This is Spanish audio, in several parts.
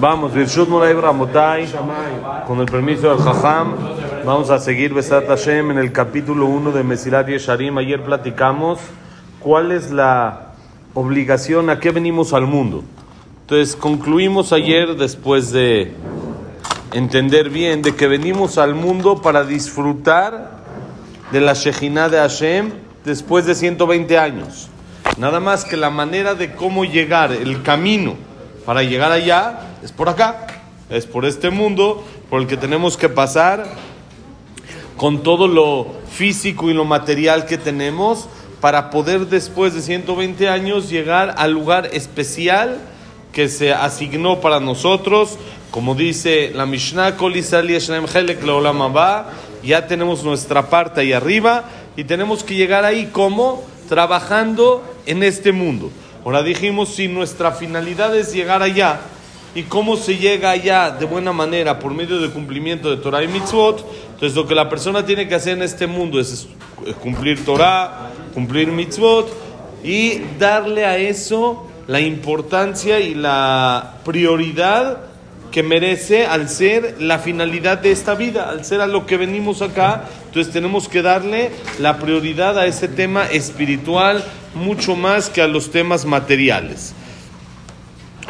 Vamos, Birshut Moray Ramotai, con el permiso del Jajam, vamos a seguir Besat Hashem en el capítulo 1 de Mesilat Yesharim. Ayer platicamos cuál es la obligación, a qué venimos al mundo. Entonces concluimos ayer, después de entender bien, de que venimos al mundo para disfrutar de la Shejinah de Hashem después de 120 años. Nada más que la manera de cómo llegar, el camino para llegar allá, es por acá, es por este mundo por el que tenemos que pasar con todo lo físico y lo material que tenemos para poder después de 120 años llegar al lugar especial que se asignó para nosotros, como dice la Mishnah, ya tenemos nuestra parte ahí arriba y tenemos que llegar ahí como trabajando en este mundo. Ahora dijimos, si nuestra finalidad es llegar allá, ¿y cómo se llega allá de buena manera por medio del cumplimiento de Torah y Mitzvot? Entonces lo que la persona tiene que hacer en este mundo es cumplir Torah, cumplir Mitzvot y darle a eso la importancia y la prioridad que merece al ser la finalidad de esta vida, al ser a lo que venimos acá. Entonces tenemos que darle la prioridad a ese tema espiritual mucho más que a los temas materiales.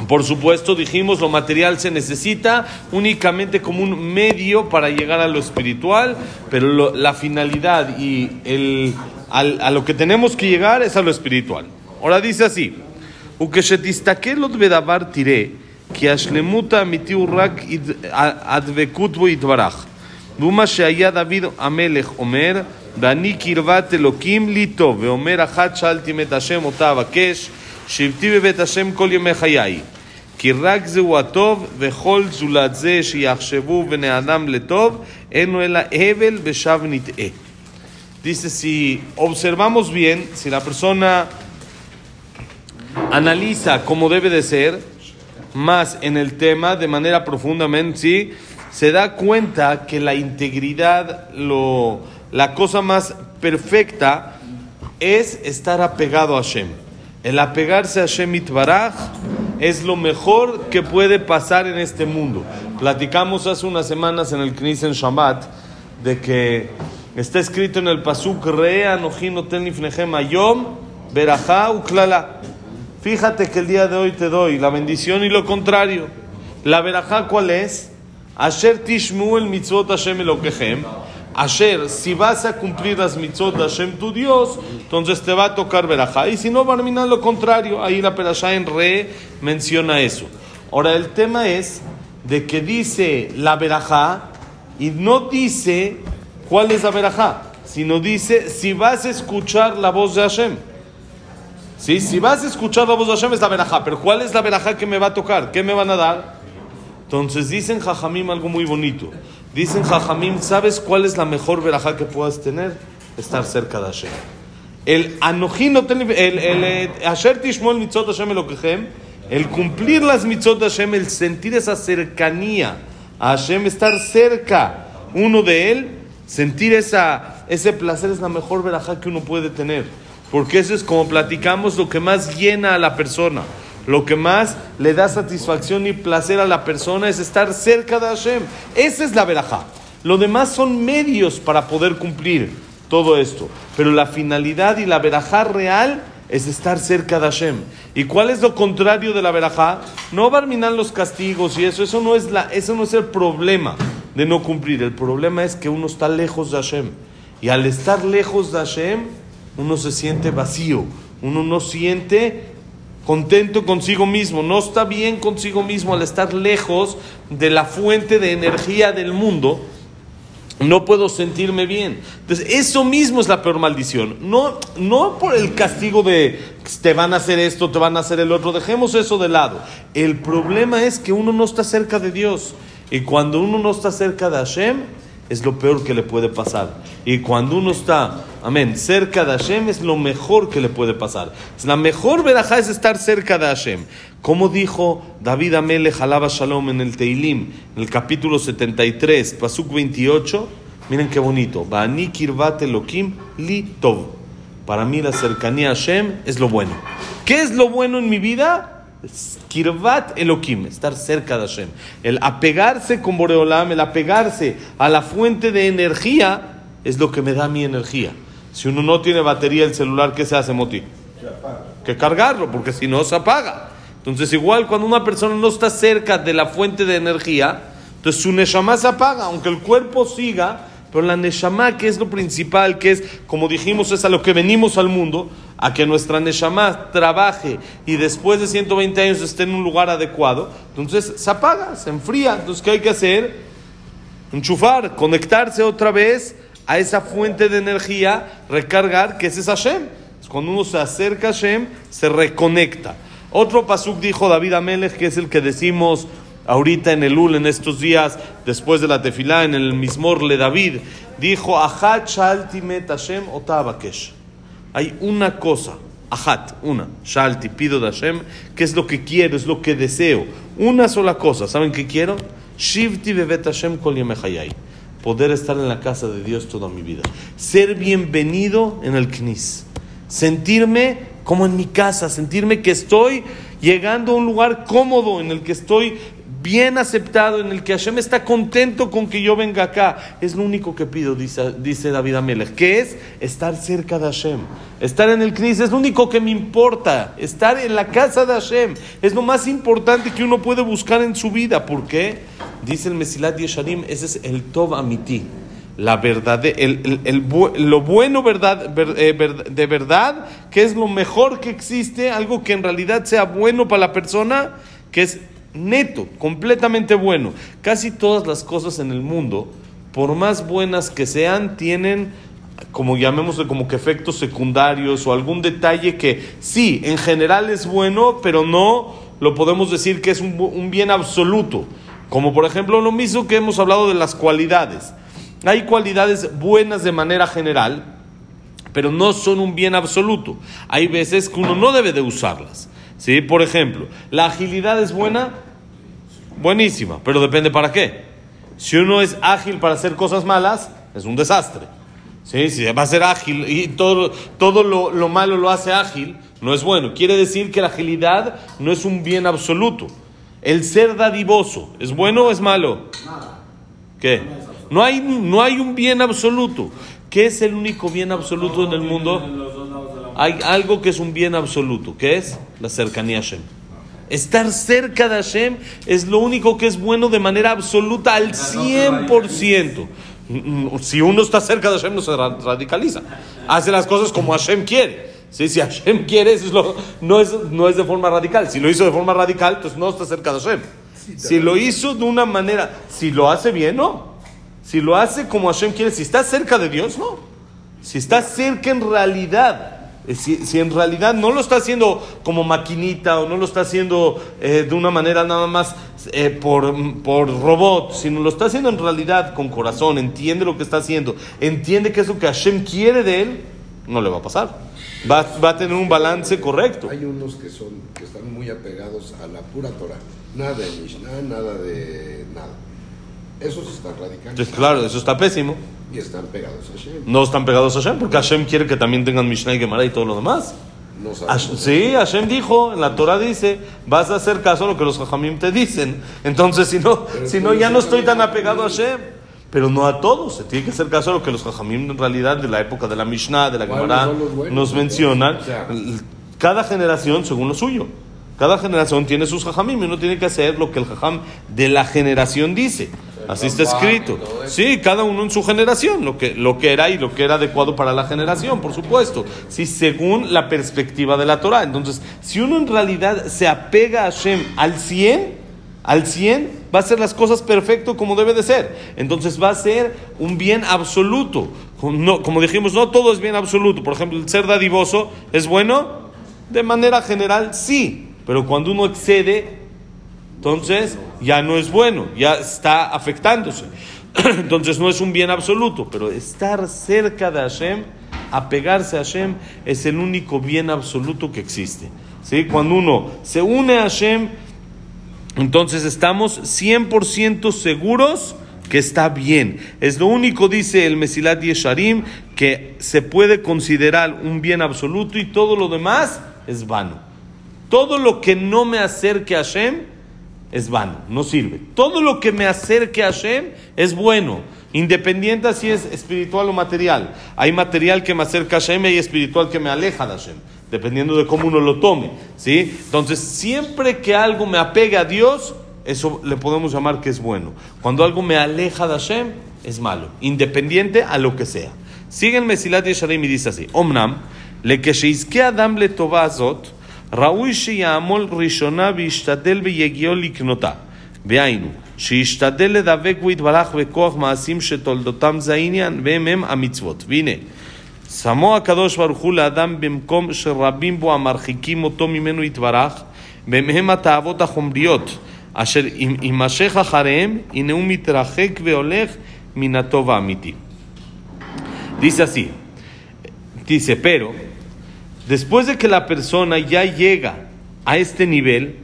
Por supuesto, dijimos, lo material se necesita únicamente como un medio para llegar a lo espiritual, pero la finalidad y el, a lo que tenemos que llegar es a lo espiritual. Ahora dice así, tiré כי השלמות האמיתי הוא רק הדבקות בו יתברך. והוא מה שהיה דוד המלך אומר, ואני קרבת אלוקים לי טוב, ואומר אחת שאלתי מאת השם אותה אבקש, שבתי בבית השם כל ימי חיי. כי רק זהו הטוב, וכל זולת זה שיחשבו בני אדם לטוב, אינו אלא הבל ושב נטעה. Dice, si observamos bien, si la persona analiza como debe de ser, más en el tema de manera profundamente, ¿sí? se da cuenta que la integridad, lo, la cosa más perfecta es estar apegado a Hashem. El apegarse a Hashem Itbaraj es lo mejor que puede pasar en este mundo. Platicamos hace unas semanas en el Knissen Shabbat de que está escrito en el Pasuk Re Anojino Tenifnehem Ayom Berajá Uklala. Fíjate que el día de hoy te doy la bendición y lo contrario. La verajá, ¿cuál es? Asher tishmu el mitzvot Hashem Elokehem. Asher, si vas a cumplir las mitzvot de Hashem tu Dios, entonces te va a tocar verajá. Y si no, barmina lo contrario. Ahí la perashá en re menciona eso. Ahora, el tema es de que dice la verajá y no dice cuál es la verajá, sino dice si vas a escuchar la voz de Hashem. ¿Sí? Si vas a escuchar la voz de Hashem es la verajá, pero ¿cuál es la verajá que me va a tocar? ¿Qué me van a dar? Entonces dicen Jajamim algo muy bonito. Dicen Jajamim, ¿sabes cuál es la mejor verajá que puedas tener? Estar cerca de Hashem. El anojino, el, el, el Asher Tishmol mitzot Hashem el cumplir las mitzot Hashem, el sentir esa cercanía a Hashem, estar cerca uno de él, sentir esa, ese placer es la mejor verajá que uno puede tener. Porque eso es como platicamos lo que más llena a la persona. Lo que más le da satisfacción y placer a la persona es estar cerca de Hashem. Esa es la verajá. Lo demás son medios para poder cumplir todo esto. Pero la finalidad y la verajá real es estar cerca de Hashem. ¿Y cuál es lo contrario de la verajá? No barminar los castigos y eso. Eso no, es la, eso no es el problema de no cumplir. El problema es que uno está lejos de Hashem. Y al estar lejos de Hashem, uno se siente vacío, uno no siente contento consigo mismo, no está bien consigo mismo al estar lejos de la fuente de energía del mundo. No puedo sentirme bien. Entonces, eso mismo es la peor maldición. No, no por el castigo de te van a hacer esto, te van a hacer el otro. Dejemos eso de lado. El problema es que uno no está cerca de Dios. Y cuando uno no está cerca de Hashem, es lo peor que le puede pasar. Y cuando uno está, amén, cerca de Hashem es lo mejor que le puede pasar. La mejor verajá es estar cerca de Hashem. Como dijo David Amele Jalaba Shalom en el Teilim, en el capítulo 73, Pasuk 28, miren qué bonito. Bani kirvat elokim li tov. Para mí la cercanía a Hashem es lo bueno. ¿Qué es lo bueno en mi vida? Kirvat Elohim, estar cerca de Hashem. El apegarse con Boreolam, el apegarse a la fuente de energía, es lo que me da mi energía. Si uno no tiene batería el celular, ¿qué se hace, Moti? Que cargarlo, porque si no se apaga. Entonces, igual cuando una persona no está cerca de la fuente de energía, entonces su Neshama se apaga, aunque el cuerpo siga, pero la Neshama, que es lo principal, que es, como dijimos, es a lo que venimos al mundo, a que nuestra Neshama trabaje y después de 120 años esté en un lugar adecuado, entonces se apaga, se enfría. Entonces, ¿qué hay que hacer? Enchufar, conectarse otra vez a esa fuente de energía, recargar, que es Hashem. Cuando uno se acerca a Hashem, se reconecta. Otro pasuk dijo David Amelech, que es el que decimos ahorita en el Ul, en estos días, después de la tefilá, en el Mismor le David, dijo, Ahat shaltimet Hashem otabakesh. Hay una cosa, Ahat, una, shalti, pido de Hashem, que es lo que quiero, es lo que deseo. Una sola cosa, ¿saben qué quiero? Shivti bevet Hashem kol Poder estar en la casa de Dios toda mi vida. Ser bienvenido en el Knis. Sentirme como en mi casa, sentirme que estoy llegando a un lugar cómodo en el que estoy bien aceptado, en el que Hashem está contento con que yo venga acá. Es lo único que pido, dice, dice David Amelech, que es estar cerca de Hashem. Estar en el Knis es lo único que me importa. Estar en la casa de Hashem es lo más importante que uno puede buscar en su vida. ¿Por qué? Dice el Mesilat Yesharim, ese es el Tov Amiti. La verdad, el, el, lo bueno verdad, eh, de verdad, que es lo mejor que existe, algo que en realidad sea bueno para la persona, que es neto, completamente bueno. Casi todas las cosas en el mundo, por más buenas que sean, tienen, como llamémosle, como que efectos secundarios o algún detalle que sí, en general es bueno, pero no lo podemos decir que es un, un bien absoluto. Como por ejemplo lo mismo que hemos hablado de las cualidades. Hay cualidades buenas de manera general, pero no son un bien absoluto. Hay veces que uno no debe de usarlas. ¿sí? Por ejemplo, la agilidad es buena, buenísima, pero depende para qué. Si uno es ágil para hacer cosas malas, es un desastre. ¿Sí? Si va a ser ágil y todo, todo lo, lo, malo lo hace ágil, no es bueno. Quiere decir que la agilidad no es un bien absoluto. El ser dadivoso, ¿es bueno o es malo? ¿Qué? No hay, no hay un bien absoluto. ¿Qué es el único bien absoluto en el mundo? Hay algo que es un bien absoluto. ¿Qué es? La cercanía a Hashem. Estar cerca de Hashem es lo único que es bueno de manera absoluta al 100%. Si uno está cerca de Hashem no se radicaliza. Hace las cosas como Hashem quiere. Si Hashem quiere, eso no, es, no es de forma radical. Si lo hizo de forma radical, entonces no está cerca de Hashem. Si lo hizo de una manera, si lo hace bien, no. Si lo hace como Hashem quiere, si está cerca de Dios, no. Si está cerca en realidad eh, si, en realidad no lo está haciendo como maquinita o no lo está haciendo eh, de una manera nada más eh, por, por robot, sino lo está haciendo en realidad con corazón, entiende lo que está haciendo, entiende que es lo que Hashem quiere de él, no le va a pasar. Va, va, a tener un balance correcto. Hay unos que, son, que están muy apegados a la pura Torah. Nada de Mishnah, nada de nada. Esos están radicales. claro, eso está pésimo. Y están pegados a Hashem. No están pegados a Hashem, porque Hashem quiere que también tengan Mishnah y Gemara y todo lo demás. No sí, Hashem dijo, en la Torah dice, vas a hacer caso a lo que los Jajamim te dicen. Entonces, si no, si no ya no estoy tan apegado a Hashem. Pero no a todos, se tiene que hacer caso a lo que los Jajamim en realidad de la época de la Mishnah, de la Gemara, nos mencionan. Cada generación según lo suyo. Cada generación tiene sus Jajamim y uno tiene que hacer lo que el Jajam de la generación dice. Así está escrito. Sí, cada uno en su generación, lo que, lo que era y lo que era adecuado para la generación, por supuesto. Sí, según la perspectiva de la Torah. Entonces, si uno en realidad se apega a Hashem al 100, al 100, va a hacer las cosas perfecto como debe de ser. Entonces va a ser un bien absoluto. No, como dijimos, no todo es bien absoluto. Por ejemplo, el ser dadivoso es bueno. De manera general, sí. Pero cuando uno excede, entonces ya no es bueno, ya está afectándose. Entonces no es un bien absoluto, pero estar cerca de Hashem, apegarse a Hashem, es el único bien absoluto que existe. ¿Sí? Cuando uno se une a Hashem, entonces estamos 100% seguros que está bien. Es lo único, dice el Mesilat Yesharim, que se puede considerar un bien absoluto y todo lo demás es vano. Todo lo que no me acerque a Hashem es vano, no sirve. Todo lo que me acerque a Hashem es bueno, independiente si es espiritual o material. Hay material que me acerca a Hashem y hay espiritual que me aleja de Hashem, dependiendo de cómo uno lo tome. ¿sí? Entonces, siempre que algo me apegue a Dios, eso le podemos llamar que es bueno. Cuando algo me aleja de Hashem, es malo, independiente a lo que sea. Sigue el Mesilat Yesharim y dice así: Omnam, le que Adam le tovazot. ראוי שיעמול ראשונה וישתדל ויגיעו לקנותה. והיינו, שישתדל לדבק בו בכוח מעשים שתולדותם זה העניין, והם הם המצוות. והנה, שמו הקדוש ברוך הוא לאדם במקום שרבים בו המרחיקים אותו ממנו יתברך, והם הם התאוות החומריות, אשר אם יימשך אחריהם, הנה הוא מתרחק והולך מן הטוב האמיתי. Dice así, dice, pero Después de que la persona ya llega a este nivel,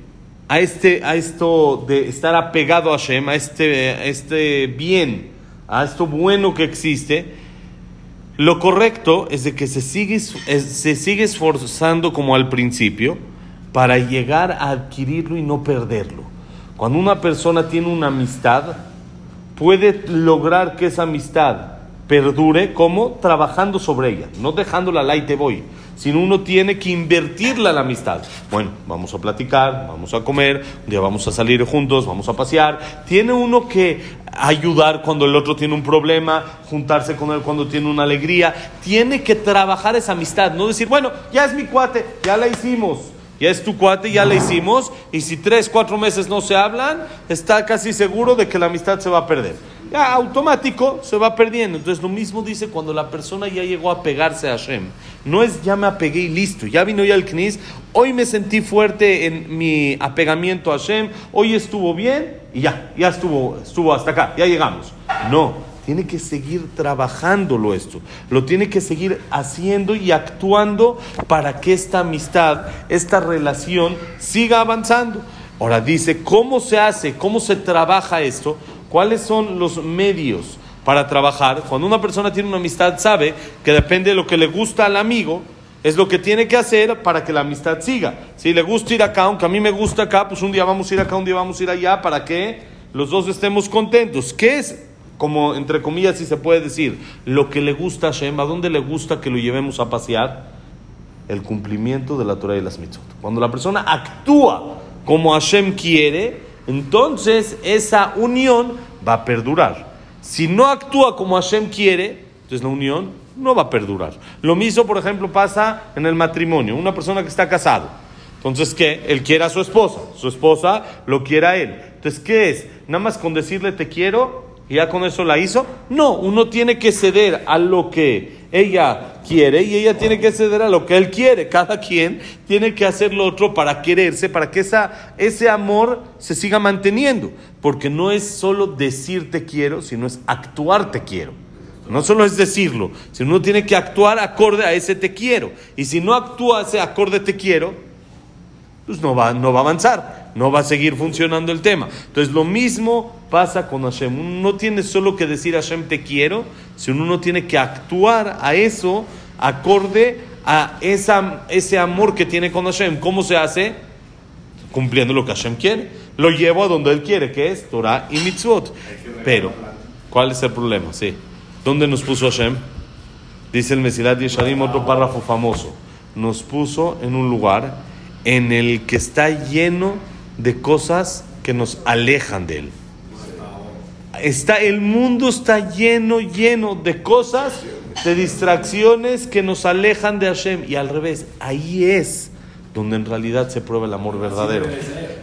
a, este, a esto de estar apegado a Hashem, a este, este bien, a esto bueno que existe, lo correcto es de que se sigue, se sigue esforzando como al principio para llegar a adquirirlo y no perderlo. Cuando una persona tiene una amistad, puede lograr que esa amistad perdure como trabajando sobre ella, no dejándola la y te voy sino uno tiene que invertirla la amistad. Bueno, vamos a platicar, vamos a comer, un día vamos a salir juntos, vamos a pasear. Tiene uno que ayudar cuando el otro tiene un problema, juntarse con él cuando tiene una alegría. Tiene que trabajar esa amistad, no decir, bueno, ya es mi cuate, ya la hicimos. Ya es tu cuate, ya la hicimos, y si tres, cuatro meses no se hablan, está casi seguro de que la amistad se va a perder automático se va perdiendo. Entonces lo mismo dice cuando la persona ya llegó a pegarse a Hashem. No es ya me apegué y listo, ya vino ya el Knis, hoy me sentí fuerte en mi apegamiento a Hashem, hoy estuvo bien y ya, ya estuvo, estuvo hasta acá, ya llegamos. No, tiene que seguir trabajándolo esto, lo tiene que seguir haciendo y actuando para que esta amistad, esta relación siga avanzando. Ahora dice, ¿cómo se hace? ¿Cómo se trabaja esto? ¿Cuáles son los medios para trabajar? Cuando una persona tiene una amistad, sabe que depende de lo que le gusta al amigo, es lo que tiene que hacer para que la amistad siga. Si le gusta ir acá, aunque a mí me gusta acá, pues un día vamos a ir acá, un día vamos a ir allá, para que los dos estemos contentos. ¿Qué es, como entre comillas, si se puede decir, lo que le gusta a Shem? ¿A dónde le gusta que lo llevemos a pasear? El cumplimiento de la Torah y las mitzvot. Cuando la persona actúa como Hashem quiere, entonces esa unión va a perdurar. Si no actúa como Hashem quiere, entonces la unión no va a perdurar. Lo mismo, por ejemplo, pasa en el matrimonio. Una persona que está casado. Entonces, ¿qué? Él quiere a su esposa. Su esposa lo quiere a él. Entonces, ¿qué es? Nada más con decirle te quiero y ya con eso la hizo. No, uno tiene que ceder a lo que ella quiere y ella tiene que ceder a lo que él quiere. Cada quien tiene que hacer lo otro para quererse, para que esa, ese amor se siga manteniendo. Porque no es solo decir te quiero, sino es actuar te quiero. No solo es decirlo, sino uno tiene que actuar acorde a ese te quiero. Y si no actúa ese acorde te quiero, pues no va, no va a avanzar, no va a seguir funcionando el tema. Entonces lo mismo pasa con Hashem. Uno no tiene solo que decir Hashem te quiero, sino uno tiene que actuar a eso acorde a esa, ese amor que tiene con Hashem. ¿Cómo se hace? Cumpliendo lo que Hashem quiere. Lo llevo a donde Él quiere, que es Torah y Mitzvot. Pero, ¿cuál es el problema? Sí. ¿Dónde nos puso Hashem? Dice el Mesilat Yesharim, otro párrafo famoso. Nos puso en un lugar en el que está lleno de cosas que nos alejan de Él. Está, el mundo está lleno, lleno de cosas, de distracciones que nos alejan de Hashem. Y al revés, ahí es donde en realidad se prueba el amor verdadero.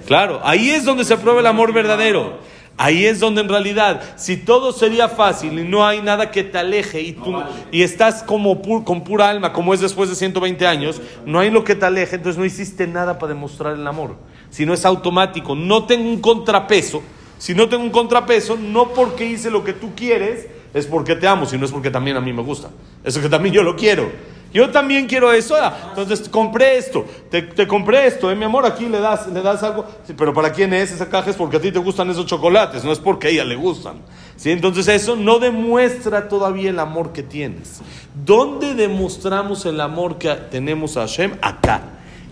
Claro, ahí es donde se prueba el amor verdadero. Ahí es donde en realidad, si todo sería fácil y no hay nada que te aleje y tú y estás como con pura alma, como es después de 120 años, no hay lo que te aleje, entonces no hiciste nada para demostrar el amor. Si no es automático, no tengo un contrapeso. Si no tengo un contrapeso, no porque hice lo que tú quieres, es porque te amo, sino es porque también a mí me gusta. Eso que también yo lo quiero. Yo también quiero eso. Entonces compré esto, te, compré esto, ¿eh? mi amor, aquí le das, le das algo. pero ¿para quién es esa caja? Es porque a ti te gustan esos chocolates, no es porque a ella le gustan. ¿Sí? Entonces eso no demuestra todavía el amor que tienes. ¿Dónde demostramos el amor que tenemos a Hashem? Acá.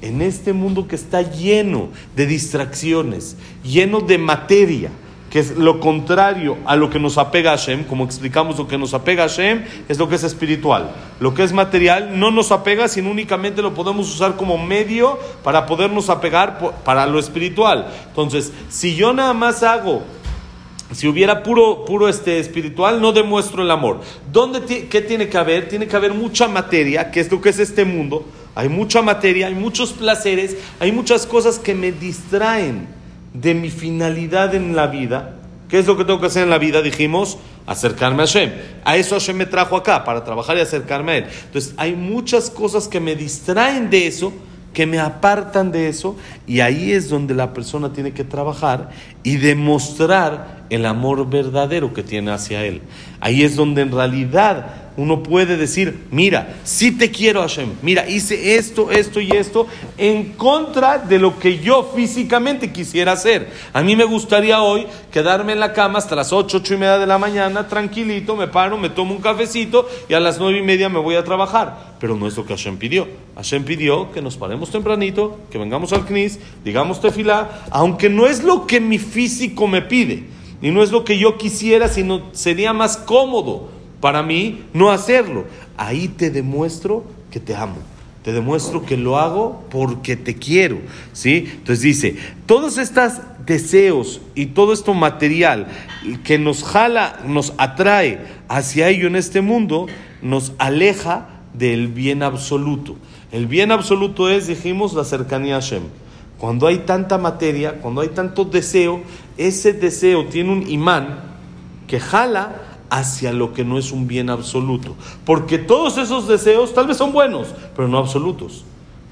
en este mundo que está lleno de distracciones, lleno de materia, que es lo contrario a lo que nos apega a Hashem, como explicamos lo que nos apega a Hashem, es lo que es espiritual. Lo que es material no nos apega, sino únicamente lo podemos usar como medio para podernos apegar para lo espiritual. Entonces, si yo nada más hago si hubiera puro, puro este espiritual, no demuestro el amor. ¿Dónde ¿Qué tiene que haber? Tiene que haber mucha materia, que es lo que es este mundo. Hay mucha materia, hay muchos placeres, hay muchas cosas que me distraen de mi finalidad en la vida. ¿Qué es lo que tengo que hacer en la vida? Dijimos, acercarme a Hashem. A eso Hashem me trajo acá, para trabajar y acercarme a Él. Entonces, hay muchas cosas que me distraen de eso que me apartan de eso y ahí es donde la persona tiene que trabajar y demostrar el amor verdadero que tiene hacia él. Ahí es donde en realidad uno puede decir, mira, si te quiero Hashem, mira, hice esto, esto y esto en contra de lo que yo físicamente quisiera hacer. A mí me gustaría hoy quedarme en la cama hasta las 8, 8 y media de la mañana, tranquilito, me paro, me tomo un cafecito y a las 9 y media me voy a trabajar. Pero no es lo que Hashem pidió. Hashem pidió que nos paremos tempranito, que vengamos al CNIS, digamos tefilá, aunque no es lo que mi físico me pide. Y no es lo que yo quisiera, sino sería más cómodo para mí no hacerlo. Ahí te demuestro que te amo. Te demuestro que lo hago porque te quiero. ¿sí? Entonces dice, todos estos deseos y todo esto material que nos jala, nos atrae hacia ello en este mundo, nos aleja del bien absoluto. El bien absoluto es, dijimos, la cercanía a Hashem. Cuando hay tanta materia, cuando hay tanto deseo, ese deseo tiene un imán que jala hacia lo que no es un bien absoluto. Porque todos esos deseos tal vez son buenos, pero no absolutos.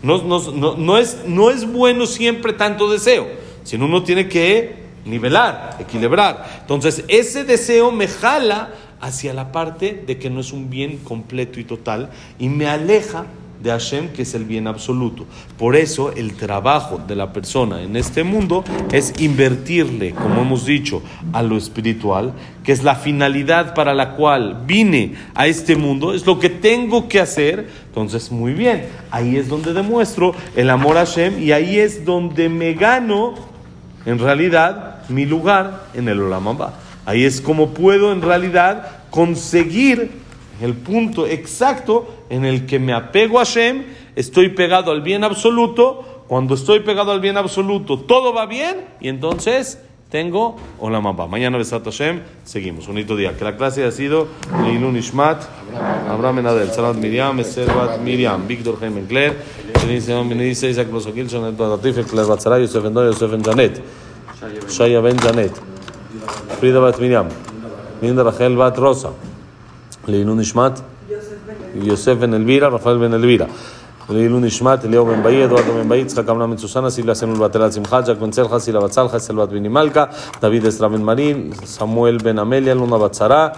No, no, es, no es bueno siempre tanto deseo, sino uno tiene que nivelar, equilibrar. Entonces, ese deseo me jala hacia la parte de que no es un bien completo y total y me aleja de Hashem, que es el bien absoluto. Por eso el trabajo de la persona en este mundo es invertirle, como hemos dicho, a lo espiritual, que es la finalidad para la cual vine a este mundo, es lo que tengo que hacer. Entonces, muy bien, ahí es donde demuestro el amor a Hashem y ahí es donde me gano, en realidad, mi lugar en el Olamamba. Ahí es como puedo, en realidad, conseguir el punto exacto en el que me apego a Hashem, estoy pegado al bien absoluto. Cuando estoy pegado al bien absoluto, todo va bien y entonces tengo Hola Mamba. Mañana Besat Hashem, seguimos. Bonito día. Que la clase ha sido Leilun Ishmat, Abraham Enadel, Salat Miriam, Servat Miriam, Víctor Jaime Encler, Benedice Isaac Rosokil, Janet Badatif, Encler Batzara, Yosef Endoy, Yosef Janet, Shaya Ben Janet, Frida Bat Miriam, Minda Rachel Bat Rosa. לעילוי נשמת יוסף בן אלבירה, רפאל בן אלבירה. לעילוי נשמת אליהו בן באי, אדוארדו בן באי, יצחק אמנם בן סוסנה, סילה סמל בתלת שמחה, ג'ק בן צלחה, סילה בת סלחה, סלבת בני מלכה, דוד אסרה בן מרין, סמואל בן עמליה, לונה בת שרה,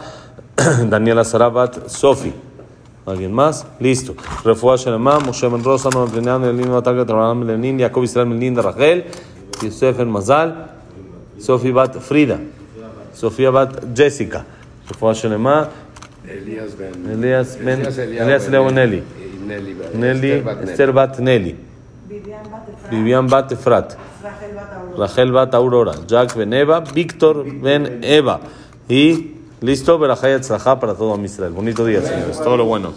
דניאלה שרה בת סופי. ¿Alguien más? Listo. Refuá Shelema, Moshe Ben Rosa, Noam Penian, Elin Batarga, Abraham Lenin, Jacob Israel Melin, Rachel, Yosef Ben Mazal, Sofía Bat Frida, Sofía Bat Jessica. Refuá Shelema, Elías Ben. Elías Ben. Elías Leo Nelly. Nelly. Esther Bat Nelly. Vivian Bat Efrat. Rachel Bat Aurora. Jack Ben Eva. Víctor Ben Eva. Y listo, Berajayat Tzlajá para todo Israel. Bonito día, señores. Todo lo bueno.